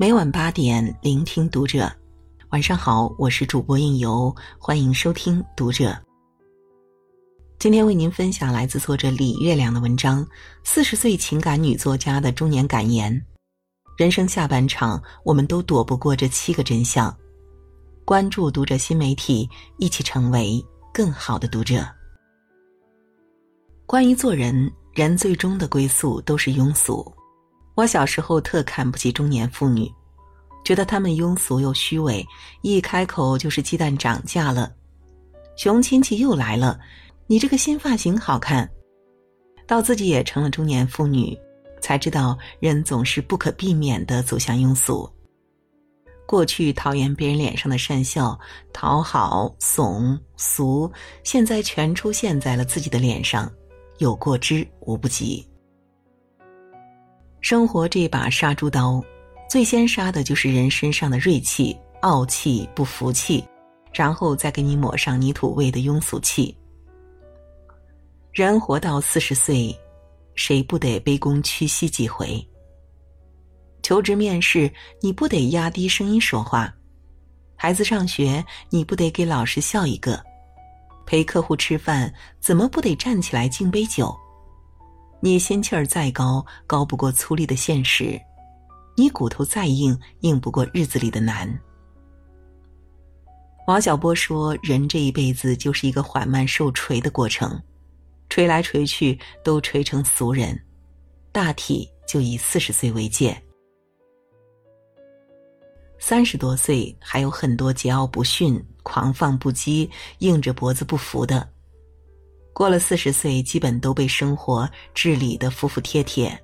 每晚八点，聆听读者。晚上好，我是主播应由，欢迎收听读者。今天为您分享来自作者李月亮的文章《四十岁情感女作家的中年感言》。人生下半场，我们都躲不过这七个真相。关注读者新媒体，一起成为更好的读者。关于做人，人最终的归宿都是庸俗。我小时候特看不起中年妇女。觉得他们庸俗又虚伪，一开口就是鸡蛋涨价了，熊亲戚又来了，你这个新发型好看。到自己也成了中年妇女，才知道人总是不可避免的走向庸俗。过去讨厌别人脸上的善笑、讨好、怂、俗，现在全出现在了自己的脸上，有过之无不及。生活这把杀猪刀。最先杀的就是人身上的锐气、傲气、不服气，然后再给你抹上泥土味的庸俗气。人活到四十岁，谁不得卑躬屈膝几回？求职面试，你不得压低声音说话；孩子上学，你不得给老师笑一个；陪客户吃饭，怎么不得站起来敬杯酒？你心气儿再高，高不过粗粝的现实。你骨头再硬，硬不过日子里的难。王小波说：“人这一辈子就是一个缓慢受锤的过程，锤来锤去都锤成俗人，大体就以四十岁为界。三十多岁还有很多桀骜不驯、狂放不羁、硬着脖子不服的，过了四十岁，基本都被生活治理的服服帖帖，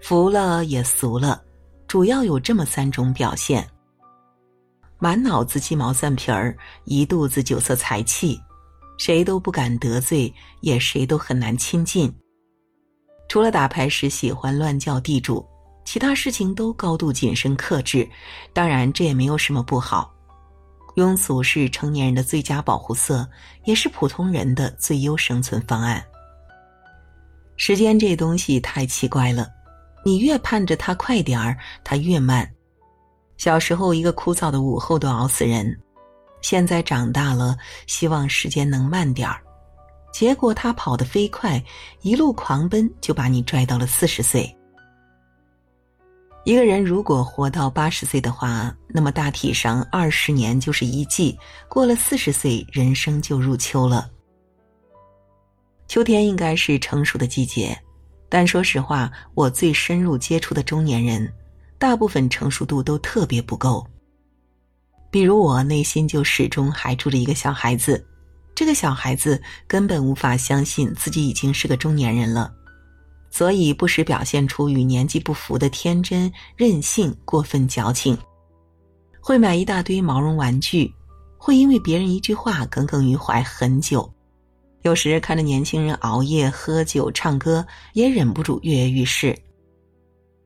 服了也俗了。”主要有这么三种表现：满脑子鸡毛蒜皮儿，一肚子酒色财气，谁都不敢得罪，也谁都很难亲近。除了打牌时喜欢乱叫地主，其他事情都高度谨慎克制。当然，这也没有什么不好。庸俗是成年人的最佳保护色，也是普通人的最优生存方案。时间这东西太奇怪了。你越盼着它快点儿，它越慢。小时候一个枯燥的午后都熬死人，现在长大了，希望时间能慢点儿。结果他跑得飞快，一路狂奔就把你拽到了四十岁。一个人如果活到八十岁的话，那么大体上二十年就是一季，过了四十岁，人生就入秋了。秋天应该是成熟的季节。但说实话，我最深入接触的中年人，大部分成熟度都特别不够。比如我内心就始终还住着一个小孩子，这个小孩子根本无法相信自己已经是个中年人了，所以不时表现出与年纪不符的天真、任性、过分矫情，会买一大堆毛绒玩具，会因为别人一句话耿耿于怀很久。有时看着年轻人熬夜喝酒唱歌，也忍不住跃跃欲试。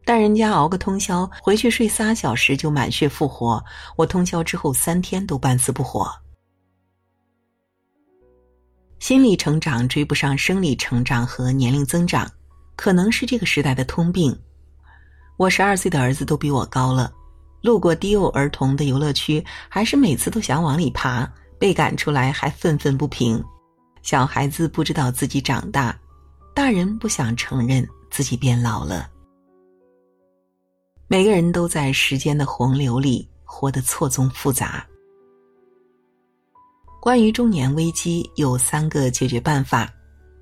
但人家熬个通宵，回去睡仨小时就满血复活，我通宵之后三天都半死不活。心理成长追不上生理成长和年龄增长，可能是这个时代的通病。我十二岁的儿子都比我高了，路过低幼儿童的游乐区，还是每次都想往里爬，被赶出来还愤愤不平。小孩子不知道自己长大，大人不想承认自己变老了。每个人都在时间的洪流里活得错综复杂。关于中年危机，有三个解决办法：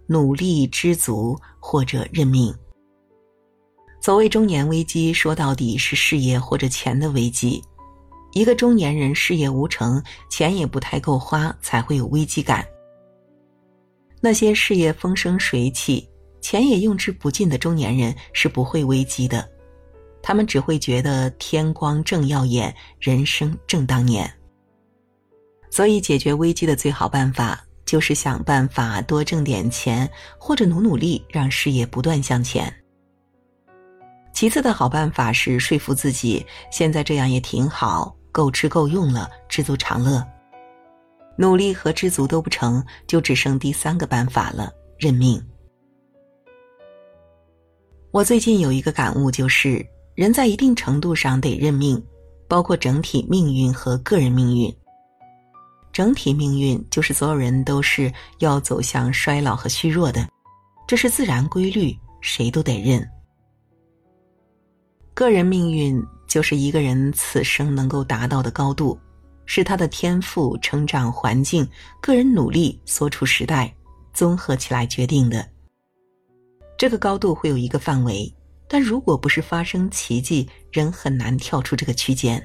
努力、知足或者认命。所谓中年危机，说到底是事业或者钱的危机。一个中年人事业无成，钱也不太够花，才会有危机感。那些事业风生水起、钱也用之不尽的中年人是不会危机的，他们只会觉得天光正耀眼，人生正当年。所以，解决危机的最好办法就是想办法多挣点钱，或者努努力让事业不断向前。其次的好办法是说服自己，现在这样也挺好，够吃够用了，知足常乐。努力和知足都不成就只剩第三个办法了认命。我最近有一个感悟，就是人在一定程度上得认命，包括整体命运和个人命运。整体命运就是所有人都是要走向衰老和虚弱的，这是自然规律，谁都得认。个人命运就是一个人此生能够达到的高度，是他的天赋、成长环境、个人努力、所处时代综合起来决定的。这个高度会有一个范围。但如果不是发生奇迹，人很难跳出这个区间。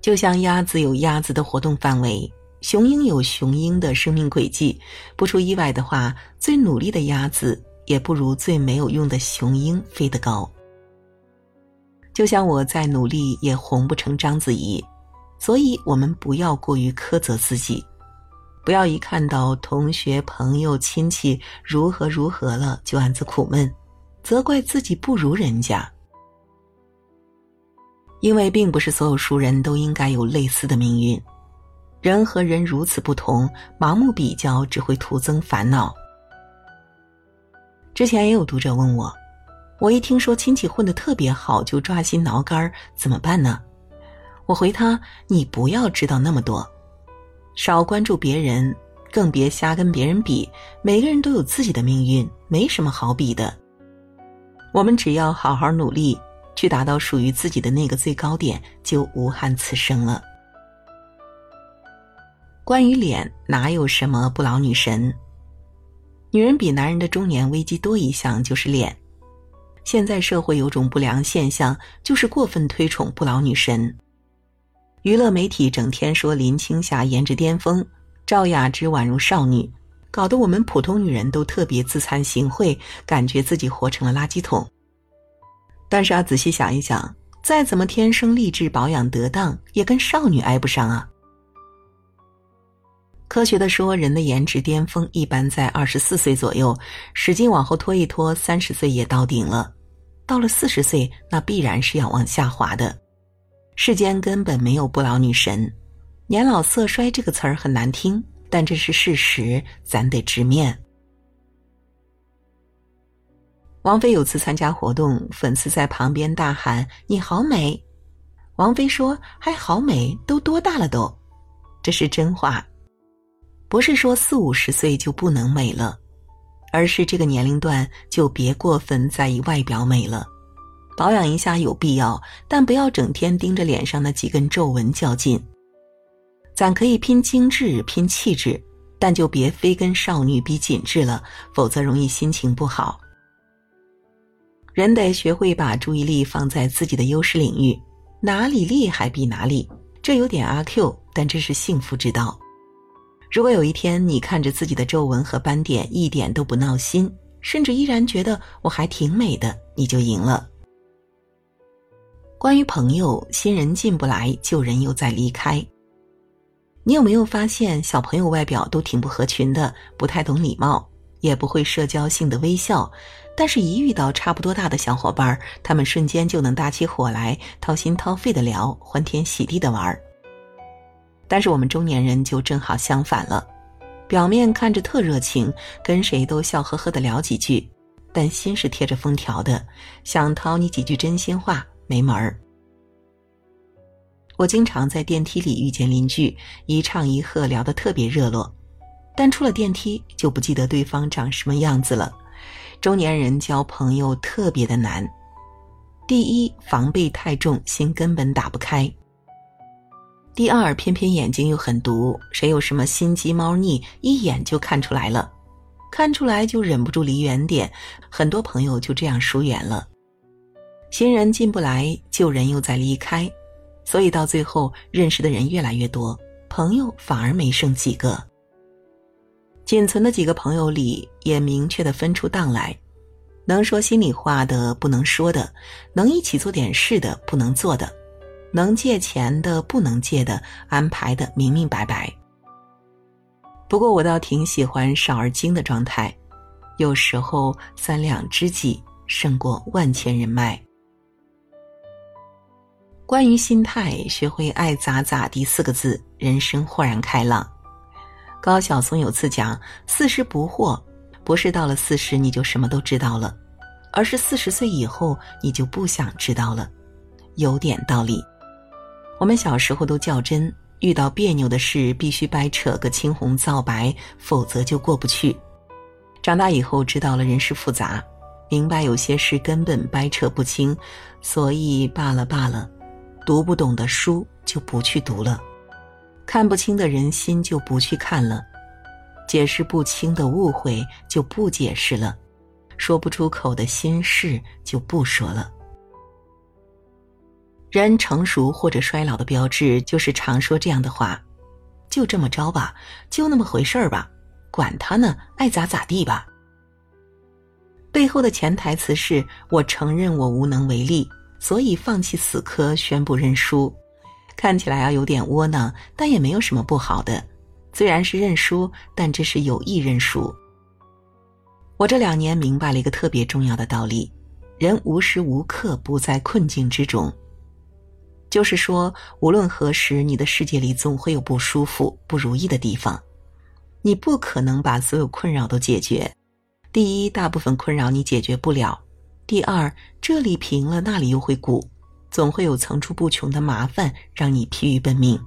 就像鸭子有鸭子的活动范围，雄鹰有雄鹰的生命轨迹。不出意外的话，最努力的鸭子也不如最没有用的雄鹰飞得高。就像我再努力也红不成章子怡，所以我们不要过于苛责自己。不要一看到同学、朋友、亲戚如何如何了，就暗自苦闷。责怪自己不如人家，因为并不是所有熟人都应该有类似的命运。人和人如此不同，盲目比较只会徒增烦恼。之前也有读者问我，我一听说亲戚混得特别好就抓心挠肝，怎么办呢？我回他：你不要知道那么多，少关注别人，更别瞎跟别人比。每个人都有自己的命运，没什么好比的。我们只要好好努力，去达到属于自己的那个最高点，就无憾此生了。关于脸，哪有什么不老女神？女人比男人的中年危机多一项，就是脸。现在社会有种不良现象，就是过分推崇不老女神。娱乐媒体整天说林青霞颜值巅峰，赵雅芝宛如少女。搞得我们普通女人都特别自惭形秽，感觉自己活成了垃圾桶。但是啊，仔细想一想，再怎么天生丽质、保养得当，也跟少女挨不上啊。科学的说，人的颜值巅峰一般在二十四岁左右，使劲往后拖一拖，三十岁也到顶了。到了四十岁，那必然是要往下滑的。世间根本没有不老女神，年老色衰这个词儿很难听。但这是事实，咱得直面。王菲有次参加活动，粉丝在旁边大喊：“你好美！”王菲说：“还好美，都多大了都？”这是真话，不是说四五十岁就不能美了，而是这个年龄段就别过分在意外表美了，保养一下有必要，但不要整天盯着脸上那几根皱纹较劲。咱可以拼精致、拼气质，但就别非跟少女比紧致了，否则容易心情不好。人得学会把注意力放在自己的优势领域，哪里厉害比哪里。这有点阿 Q，但这是幸福之道。如果有一天你看着自己的皱纹和斑点一点都不闹心，甚至依然觉得我还挺美的，你就赢了。关于朋友，新人进不来，旧人又在离开。你有没有发现，小朋友外表都挺不合群的，不太懂礼貌，也不会社交性的微笑，但是，一遇到差不多大的小伙伴，他们瞬间就能搭起火来，掏心掏肺的聊，欢天喜地的玩儿。但是我们中年人就正好相反了，表面看着特热情，跟谁都笑呵呵的聊几句，但心是贴着封条的，想掏你几句真心话没门儿。我经常在电梯里遇见邻居，一唱一和聊得特别热络，但出了电梯就不记得对方长什么样子了。中年人交朋友特别的难，第一防备太重，心根本打不开；第二偏偏眼睛又很毒，谁有什么心机猫腻，一眼就看出来了，看出来就忍不住离远点，很多朋友就这样疏远了。新人进不来，旧人又在离开。所以到最后，认识的人越来越多，朋友反而没剩几个。仅存的几个朋友里，也明确的分出档来，能说心里话的不能说的，能一起做点事的不能做的，能借钱的不能借的，安排的明明白白。不过我倒挺喜欢少而精的状态，有时候三两知己胜过万千人脉。关于心态，学会爱咋咋地四个字，人生豁然开朗。高晓松有次讲：“四十不惑，不是到了四十你就什么都知道了，而是四十岁以后你就不想知道了，有点道理。我们小时候都较真，遇到别扭的事必须掰扯个青红皂白，否则就过不去。长大以后知道了人世复杂，明白有些事根本掰扯不清，所以罢了罢了。读不懂的书就不去读了，看不清的人心就不去看了，解释不清的误会就不解释了，说不出口的心事就不说了。人成熟或者衰老的标志就是常说这样的话：“就这么着吧，就那么回事儿吧，管他呢，爱咋咋地吧。”背后的潜台词是我承认我无能为力。所以放弃死磕，宣布认输，看起来啊有点窝囊，但也没有什么不好的。虽然是认输，但这是有意认输。我这两年明白了一个特别重要的道理：人无时无刻不在困境之中。就是说，无论何时，你的世界里总会有不舒服、不如意的地方。你不可能把所有困扰都解决。第一，大部分困扰你解决不了。第二，这里平了，那里又会鼓，总会有层出不穷的麻烦让你疲于奔命。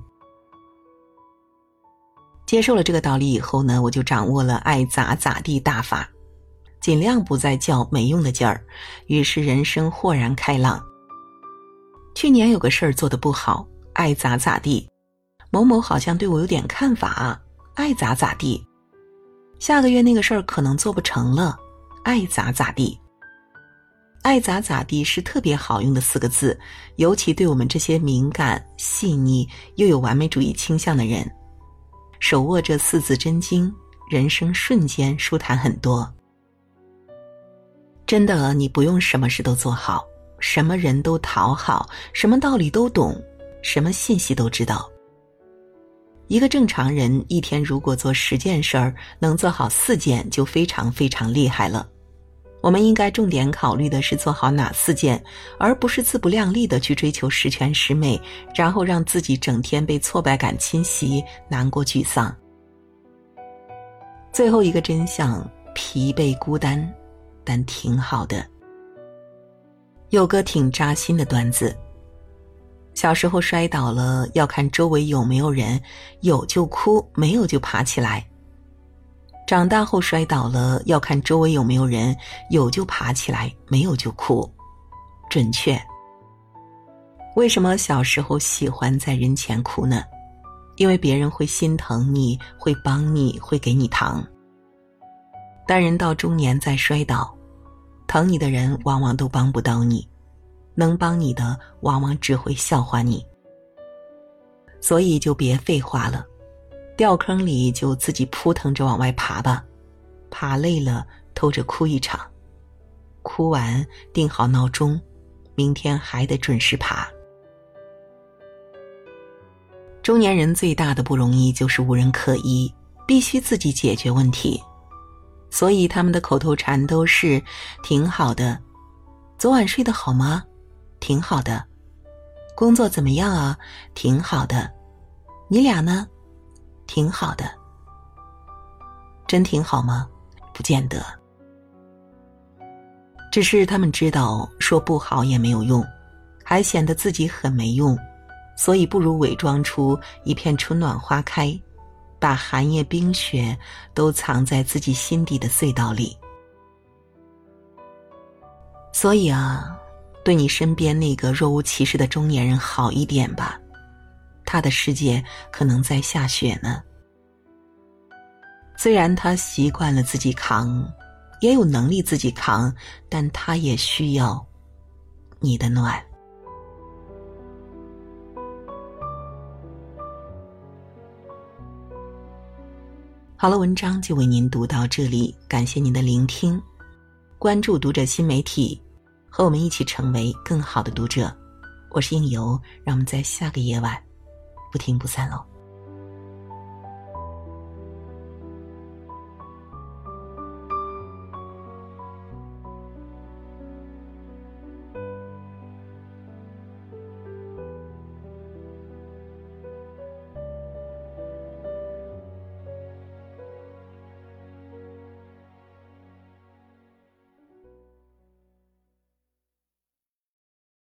接受了这个道理以后呢，我就掌握了爱咋咋地大法，尽量不再较没用的劲儿，于是人生豁然开朗。去年有个事儿做的不好，爱咋咋地，某某好像对我有点看法，爱咋咋地。下个月那个事儿可能做不成了，爱咋咋地。爱咋咋地是特别好用的四个字，尤其对我们这些敏感、细腻又有完美主义倾向的人，手握这四字真经，人生瞬间舒坦很多。真的，你不用什么事都做好，什么人都讨好，什么道理都懂，什么信息都知道。一个正常人一天如果做十件事儿，能做好四件，就非常非常厉害了。我们应该重点考虑的是做好哪四件，而不是自不量力的去追求十全十美，然后让自己整天被挫败感侵袭，难过沮丧。最后一个真相：疲惫孤单，但挺好的。有个挺扎心的段子：小时候摔倒了，要看周围有没有人，有就哭，没有就爬起来。长大后摔倒了，要看周围有没有人，有就爬起来，没有就哭。准确。为什么小时候喜欢在人前哭呢？因为别人会心疼你，会帮你，会给你糖。但人到中年再摔倒，疼你的人往往都帮不到你，能帮你的往往只会笑话你。所以就别废话了。掉坑里就自己扑腾着往外爬吧，爬累了偷着哭一场，哭完定好闹钟，明天还得准时爬。中年人最大的不容易就是无人可依，必须自己解决问题，所以他们的口头禅都是“挺好的”，昨晚睡得好吗？挺好的，工作怎么样啊？挺好的，你俩呢？挺好的，真挺好吗？不见得。只是他们知道说不好也没有用，还显得自己很没用，所以不如伪装出一片春暖花开，把寒夜冰雪都藏在自己心底的隧道里。所以啊，对你身边那个若无其事的中年人好一点吧。他的世界可能在下雪呢。虽然他习惯了自己扛，也有能力自己扛，但他也需要你的暖。好了，文章就为您读到这里，感谢您的聆听，关注读者新媒体，和我们一起成为更好的读者。我是应由，让我们在下个夜晚。不听不散喽。